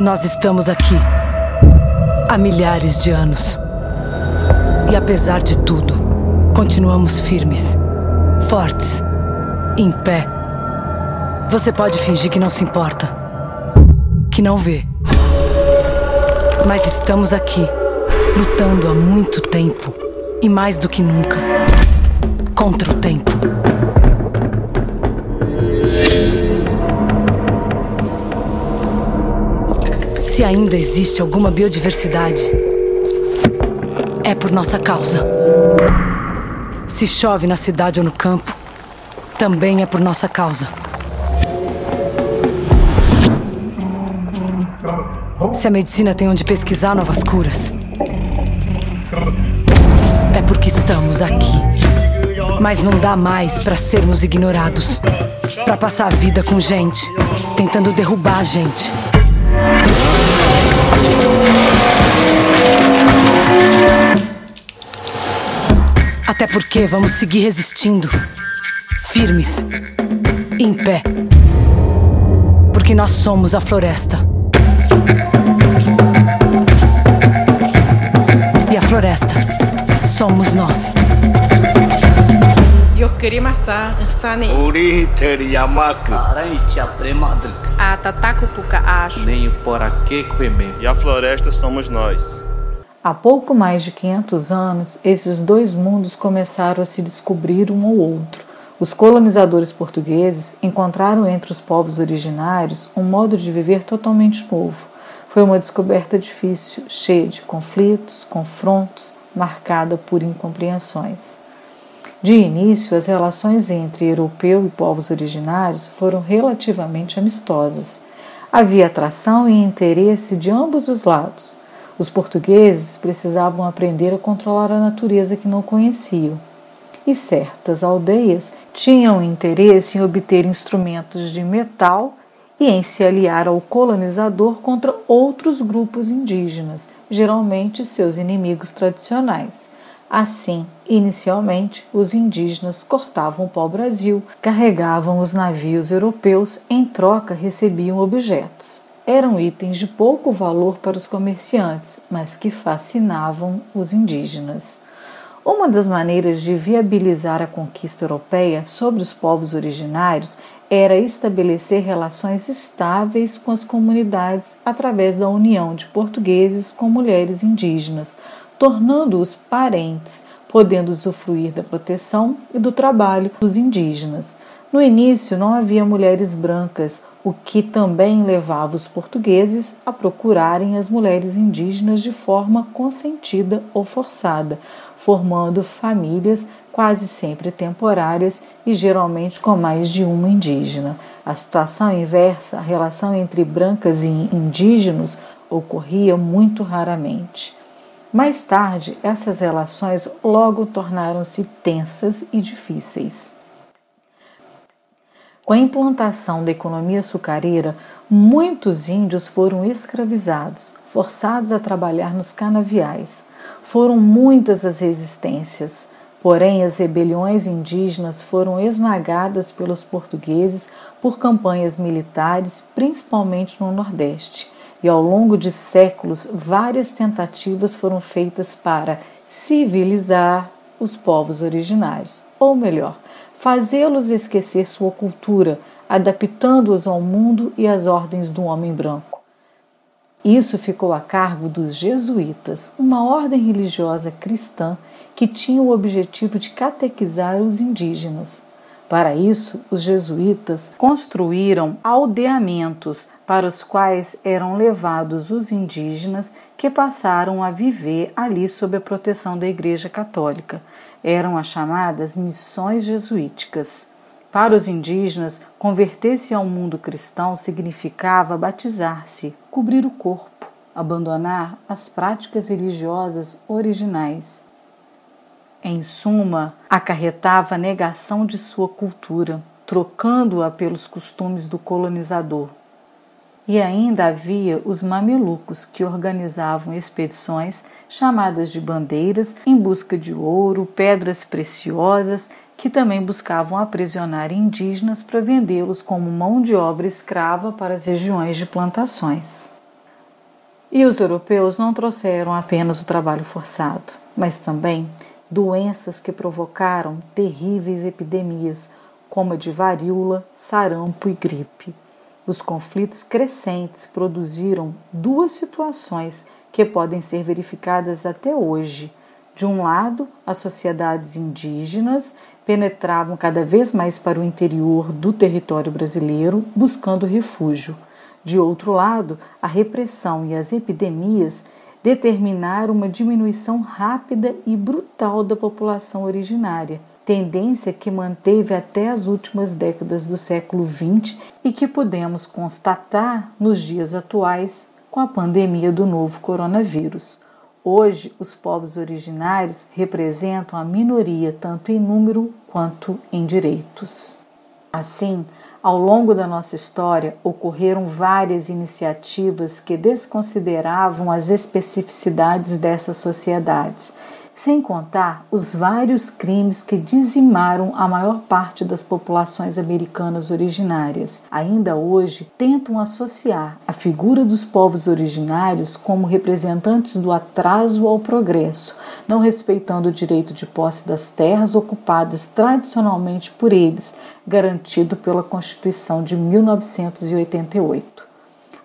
Nós estamos aqui há milhares de anos. E apesar de tudo, continuamos firmes, fortes, em pé. Você pode fingir que não se importa, que não vê. Mas estamos aqui, lutando há muito tempo e mais do que nunca contra o tempo. Ainda existe alguma biodiversidade, é por nossa causa. Se chove na cidade ou no campo, também é por nossa causa. Se a medicina tem onde pesquisar novas curas, é porque estamos aqui. Mas não dá mais para sermos ignorados, para passar a vida com gente, tentando derrubar a gente. Até porque vamos seguir resistindo, firmes, em pé. Porque nós somos a floresta. E a floresta somos nós kirimasani. Uri teriyamaku. Arantia premadruk. A tatacupuca acho. Nem o poraque E a floresta somos nós. Há pouco mais de 500 anos, esses dois mundos começaram a se descobrir um ao outro. Os colonizadores portugueses encontraram entre os povos originários um modo de viver totalmente novo. Foi uma descoberta difícil, cheia de conflitos, confrontos, marcada por incompreensões. De início, as relações entre europeu e povos originários foram relativamente amistosas. Havia atração e interesse de ambos os lados. Os portugueses precisavam aprender a controlar a natureza que não conheciam. E certas aldeias tinham interesse em obter instrumentos de metal e em se aliar ao colonizador contra outros grupos indígenas, geralmente seus inimigos tradicionais. Assim, inicialmente, os indígenas cortavam o pau-brasil, carregavam os navios europeus, em troca recebiam objetos. Eram itens de pouco valor para os comerciantes, mas que fascinavam os indígenas. Uma das maneiras de viabilizar a conquista europeia sobre os povos originários era estabelecer relações estáveis com as comunidades através da união de portugueses com mulheres indígenas, tornando-os parentes, podendo usufruir da proteção e do trabalho dos indígenas. No início não havia mulheres brancas, o que também levava os portugueses a procurarem as mulheres indígenas de forma consentida ou forçada, formando famílias quase sempre temporárias e geralmente com mais de uma indígena. A situação inversa, a relação entre brancas e indígenas, ocorria muito raramente. Mais tarde, essas relações logo tornaram-se tensas e difíceis. Com a implantação da economia açucareira, muitos índios foram escravizados, forçados a trabalhar nos canaviais. Foram muitas as resistências, porém as rebeliões indígenas foram esmagadas pelos portugueses por campanhas militares, principalmente no Nordeste e ao longo de séculos várias tentativas foram feitas para civilizar os povos originários, ou melhor, fazê-los esquecer sua cultura, adaptando-os ao mundo e às ordens do homem branco. Isso ficou a cargo dos jesuítas, uma ordem religiosa cristã que tinha o objetivo de catequizar os indígenas. Para isso, os jesuítas construíram aldeamentos para os quais eram levados os indígenas que passaram a viver ali sob a proteção da Igreja Católica. Eram as chamadas missões jesuíticas. Para os indígenas, converter-se ao mundo cristão significava batizar-se, cobrir o corpo, abandonar as práticas religiosas originais. Em suma, acarretava a negação de sua cultura, trocando-a pelos costumes do colonizador. E ainda havia os mamelucos, que organizavam expedições chamadas de bandeiras em busca de ouro, pedras preciosas, que também buscavam aprisionar indígenas para vendê-los como mão de obra escrava para as regiões de plantações. E os europeus não trouxeram apenas o trabalho forçado, mas também doenças que provocaram terríveis epidemias, como a de varíola, sarampo e gripe. Os conflitos crescentes produziram duas situações que podem ser verificadas até hoje. De um lado, as sociedades indígenas penetravam cada vez mais para o interior do território brasileiro buscando refúgio. De outro lado, a repressão e as epidemias determinaram uma diminuição rápida e brutal da população originária tendência que manteve até as últimas décadas do século XX e que podemos constatar nos dias atuais com a pandemia do novo coronavírus. Hoje, os povos originários representam a minoria tanto em número quanto em direitos. Assim, ao longo da nossa história, ocorreram várias iniciativas que desconsideravam as especificidades dessas sociedades sem contar os vários crimes que dizimaram a maior parte das populações americanas originárias. Ainda hoje, tentam associar a figura dos povos originários como representantes do atraso ao progresso, não respeitando o direito de posse das terras ocupadas tradicionalmente por eles, garantido pela Constituição de 1988.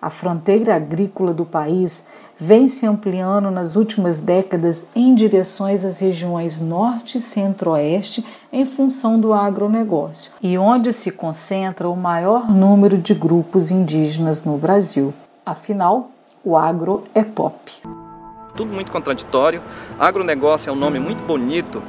A fronteira agrícola do país vem se ampliando nas últimas décadas em direções às regiões norte e centro-oeste em função do agronegócio e onde se concentra o maior número de grupos indígenas no Brasil. Afinal, o agro é pop. Tudo muito contraditório. Agronegócio é um nome muito bonito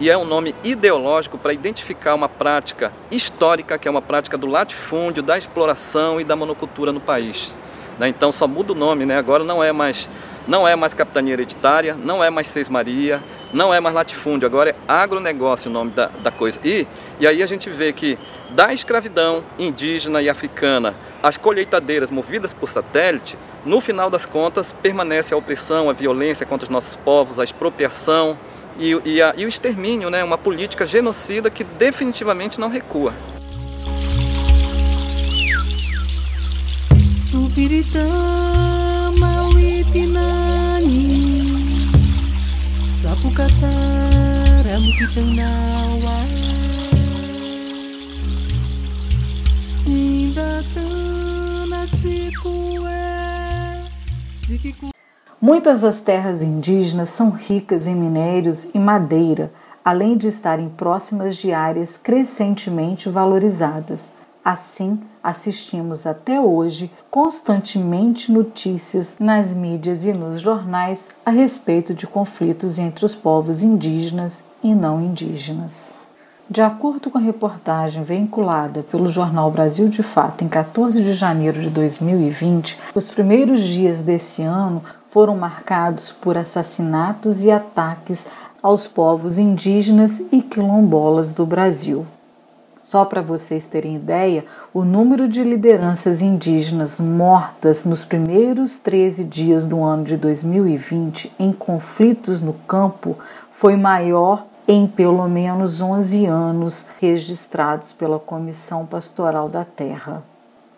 e é um nome ideológico para identificar uma prática histórica, que é uma prática do latifúndio, da exploração e da monocultura no país. Né? Então só muda o nome, né? agora não é mais não é mais capitania hereditária, não é mais Seis Maria, não é mais latifúndio, agora é agronegócio o nome da, da coisa. E, e aí a gente vê que da escravidão indígena e africana, as colheitadeiras movidas por satélite, no final das contas permanece a opressão, a violência contra os nossos povos, a expropriação e, e, a, e o extermínio, né? uma política genocida que definitivamente não recua. Supiritama Sikue Muitas das terras indígenas são ricas em minérios e madeira, além de estarem próximas de áreas crescentemente valorizadas. Assim, assistimos até hoje constantemente notícias nas mídias e nos jornais a respeito de conflitos entre os povos indígenas e não indígenas. De acordo com a reportagem veiculada pelo jornal Brasil de Fato em 14 de janeiro de 2020, os primeiros dias desse ano foram marcados por assassinatos e ataques aos povos indígenas e quilombolas do Brasil. Só para vocês terem ideia, o número de lideranças indígenas mortas nos primeiros 13 dias do ano de 2020 em conflitos no campo foi maior em pelo menos 11 anos registrados pela Comissão Pastoral da Terra.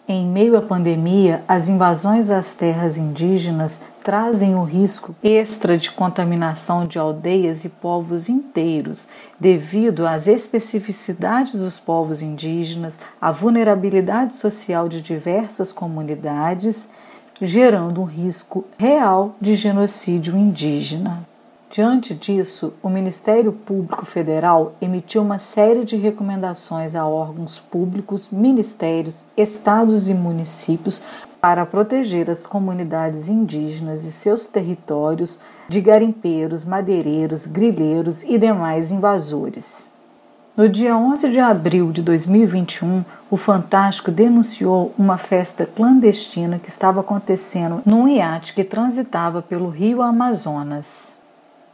Em meio à pandemia, as invasões às terras indígenas trazem o risco extra de contaminação de aldeias e povos inteiros, devido às especificidades dos povos indígenas, à vulnerabilidade social de diversas comunidades, gerando um risco real de genocídio indígena. Diante disso, o Ministério Público Federal emitiu uma série de recomendações a órgãos públicos, ministérios, estados e municípios para proteger as comunidades indígenas e seus territórios de garimpeiros, madeireiros, grileiros e demais invasores. No dia 11 de abril de 2021, o Fantástico denunciou uma festa clandestina que estava acontecendo num iate que transitava pelo rio Amazonas.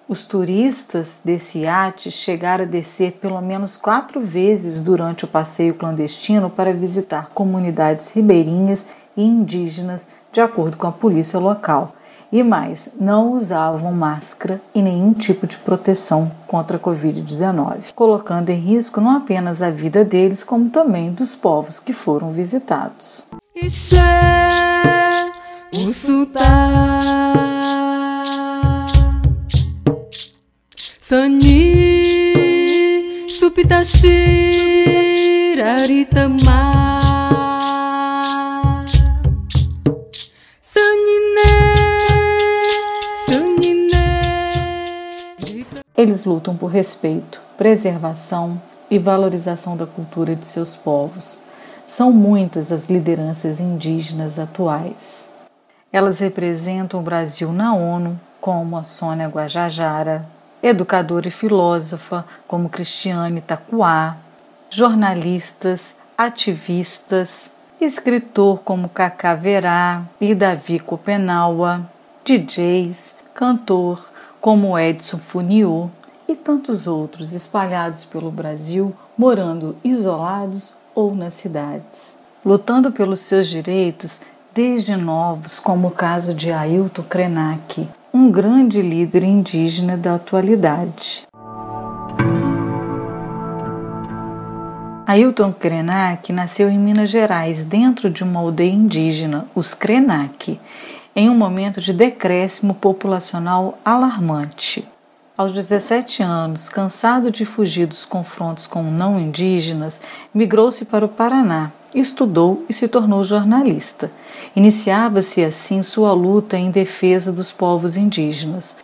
Os turistas desse iate chegaram a descer pelo menos quatro vezes durante o passeio clandestino para visitar comunidades ribeirinhas e indígenas, de acordo com a polícia local. E mais, não usavam máscara e nenhum tipo de proteção contra a Covid-19, colocando em risco não apenas a vida deles, como também dos povos que foram visitados. Usuta Sani Supitashi Raritama Eles lutam por respeito, preservação e valorização da cultura de seus povos. São muitas as lideranças indígenas atuais. Elas representam o Brasil na ONU, como a Sônia Guajajara, educadora e filósofa como Cristiane Tacuá, jornalistas, ativistas, escritor como Cacá Verá e Davi Copenaua, DJs, cantor como Edson Funiô e tantos outros espalhados pelo Brasil, morando isolados ou nas cidades, lutando pelos seus direitos desde novos, como o caso de Ailton Krenak, um grande líder indígena da atualidade. Ailton Krenak nasceu em Minas Gerais, dentro de uma aldeia indígena, os Krenak, em um momento de decréscimo populacional alarmante. Aos 17 anos, cansado de fugir dos confrontos com não indígenas, migrou-se para o Paraná, estudou e se tornou jornalista. Iniciava-se assim sua luta em defesa dos povos indígenas.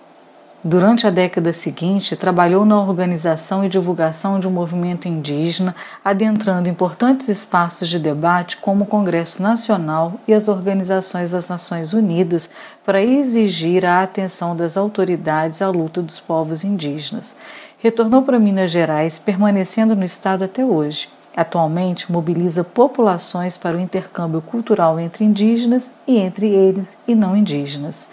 Durante a década seguinte, trabalhou na organização e divulgação de um movimento indígena, adentrando importantes espaços de debate como o Congresso Nacional e as organizações das Nações Unidas para exigir a atenção das autoridades à luta dos povos indígenas. Retornou para Minas Gerais, permanecendo no estado até hoje. Atualmente mobiliza populações para o intercâmbio cultural entre indígenas e entre eles e não indígenas.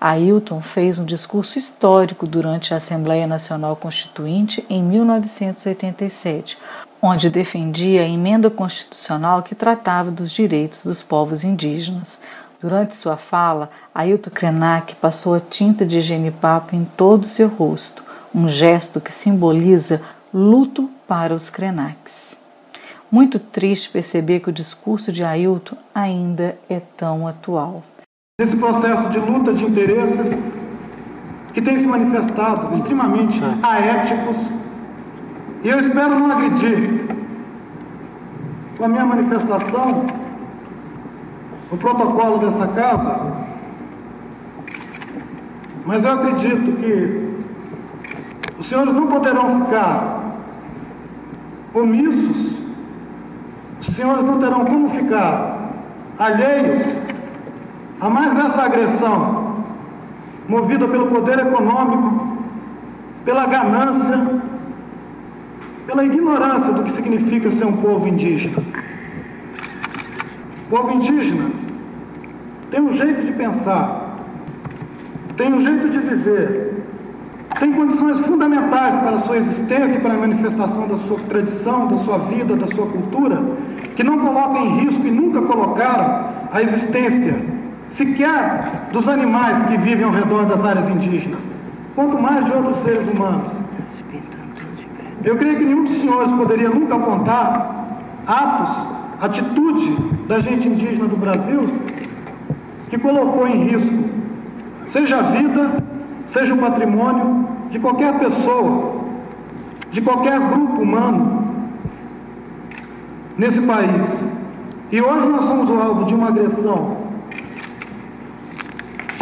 Ailton fez um discurso histórico durante a Assembleia Nacional Constituinte em 1987, onde defendia a emenda constitucional que tratava dos direitos dos povos indígenas. Durante sua fala, Ailton Krenak passou a tinta de genipapo em todo o seu rosto, um gesto que simboliza luto para os Krenaks. Muito triste perceber que o discurso de Ailton ainda é tão atual. Nesse processo de luta de interesses que tem se manifestado extremamente aéticos e eu espero não agredir com a minha manifestação o protocolo dessa casa, mas eu acredito que os senhores não poderão ficar omissos, os senhores não terão como ficar alheios a mais essa agressão, movida pelo poder econômico, pela ganância, pela ignorância do que significa ser um povo indígena. O povo indígena tem um jeito de pensar, tem um jeito de viver, tem condições fundamentais para a sua existência e para a manifestação da sua tradição, da sua vida, da sua cultura, que não colocam em risco e nunca colocaram a existência sequer dos animais que vivem ao redor das áreas indígenas, quanto mais de outros seres humanos. Eu creio que nenhum dos senhores poderia nunca apontar atos, atitude da gente indígena do Brasil que colocou em risco, seja a vida, seja o patrimônio de qualquer pessoa, de qualquer grupo humano nesse país. E hoje nós somos o alvo de uma agressão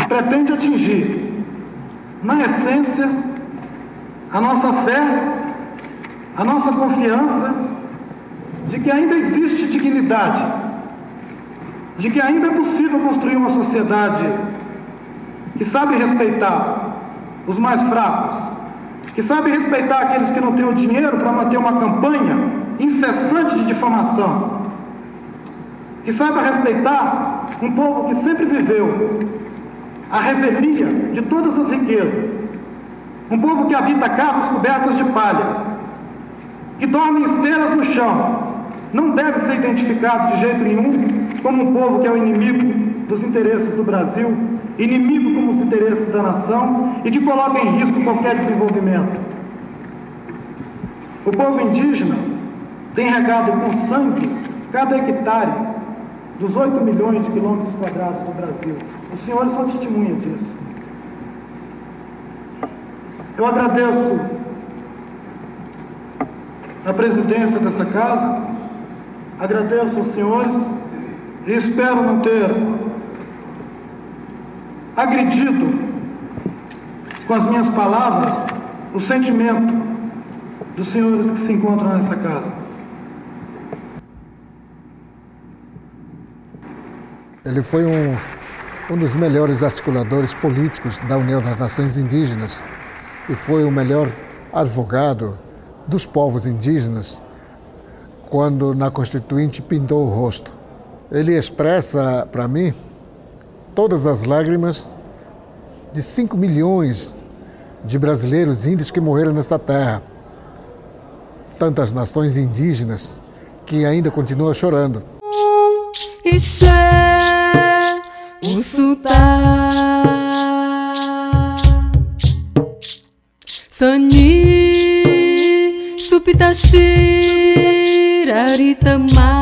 pretende atingir, na essência, a nossa fé, a nossa confiança de que ainda existe dignidade, de que ainda é possível construir uma sociedade que sabe respeitar os mais fracos, que sabe respeitar aqueles que não têm o dinheiro para manter uma campanha incessante de difamação, que saiba respeitar um povo que sempre viveu a revelia de todas as riquezas. Um povo que habita casas cobertas de palha, que dorme em esteiras no chão, não deve ser identificado de jeito nenhum como um povo que é o inimigo dos interesses do Brasil, inimigo como os interesses da nação e que coloca em risco qualquer desenvolvimento. O povo indígena tem regado com sangue cada hectare dos 8 milhões de quilômetros quadrados do Brasil. Os senhores são testemunhas disso. Eu agradeço a presidência dessa casa, agradeço aos senhores e espero não ter agredido com as minhas palavras o sentimento dos senhores que se encontram nessa casa. Ele foi um, um dos melhores articuladores políticos da União das Nações Indígenas e foi o melhor advogado dos povos indígenas quando na Constituinte pintou o rosto. Ele expressa para mim todas as lágrimas de 5 milhões de brasileiros índios que morreram nesta terra. Tantas nações indígenas que ainda continuam chorando. É o Sani supitashi aritama